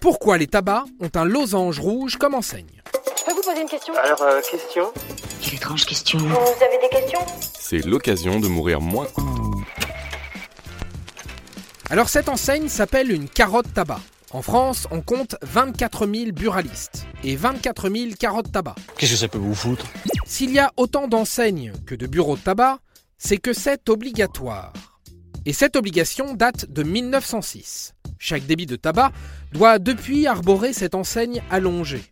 Pourquoi les tabacs ont un losange rouge comme enseigne Je peux vous poser une question Alors, euh, question Quelle étrange question. Vous avez des questions C'est l'occasion de mourir moins. Alors cette enseigne s'appelle une carotte tabac. En France, on compte 24 000 buralistes et 24 000 carottes tabac. Qu'est-ce que ça peut vous foutre? S'il y a autant d'enseignes que de bureaux de tabac, c'est que c'est obligatoire. Et cette obligation date de 1906. Chaque débit de tabac doit depuis arborer cette enseigne allongée.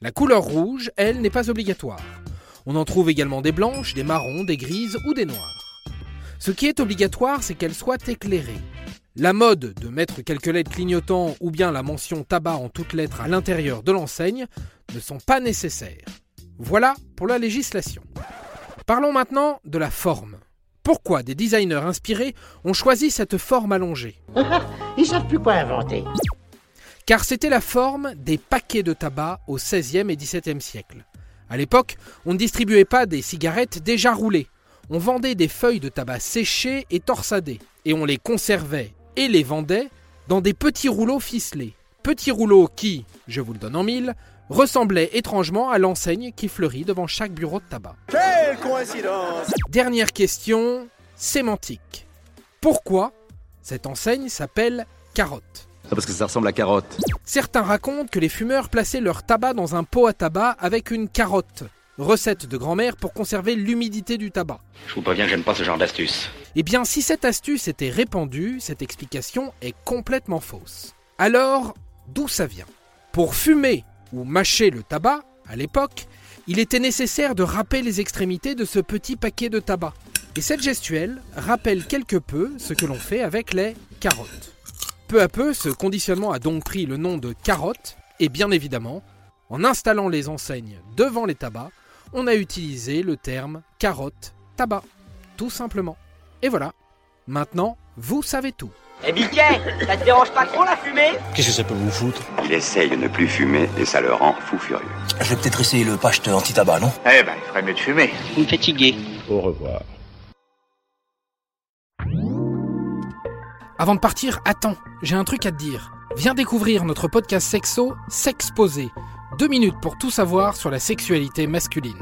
La couleur rouge, elle, n'est pas obligatoire. On en trouve également des blanches, des marrons, des grises ou des noires. Ce qui est obligatoire, c'est qu'elle soit éclairée. La mode de mettre quelques lettres clignotants ou bien la mention tabac en toutes lettres à l'intérieur de l'enseigne ne sont pas nécessaires. Voilà pour la législation. Parlons maintenant de la forme. Pourquoi des designers inspirés ont choisi cette forme allongée Ils savent plus quoi inventer. Car c'était la forme des paquets de tabac au XVIe et XVIIe siècle. À l'époque, on ne distribuait pas des cigarettes déjà roulées. On vendait des feuilles de tabac séchées et torsadées, et on les conservait et les vendait dans des petits rouleaux ficelés. Petits rouleaux qui, je vous le donne en mille, ressemblaient étrangement à l'enseigne qui fleurit devant chaque bureau de tabac. Quelle coïncidence Dernière question, sémantique. Pourquoi cette enseigne s'appelle carotte? Parce que ça ressemble à carotte. Certains racontent que les fumeurs plaçaient leur tabac dans un pot à tabac avec une carotte. Recette de grand-mère pour conserver l'humidité du tabac. Je vous préviens, j'aime pas ce genre d'astuce. Eh bien, si cette astuce était répandue, cette explication est complètement fausse. Alors, d'où ça vient? Pour fumer ou mâcher le tabac, à l'époque, il était nécessaire de râper les extrémités de ce petit paquet de tabac. Et cette gestuelle rappelle quelque peu ce que l'on fait avec les carottes. Peu à peu, ce conditionnement a donc pris le nom de carotte, et bien évidemment, en installant les enseignes devant les tabacs, on a utilisé le terme carotte tabac, tout simplement. Et voilà, maintenant, vous savez tout. Eh Mickey, ça te dérange pas trop la fumée? Qu'est-ce que ça peut vous foutre? Il essaye de ne plus fumer et ça le rend fou furieux. Je vais peut-être essayer le patch anti-tabac, non? Eh ben, il ferait mieux de fumer. Vous me fatiguez. Au revoir. Avant de partir, attends, j'ai un truc à te dire. Viens découvrir notre podcast sexo, S'exposer. Deux minutes pour tout savoir sur la sexualité masculine.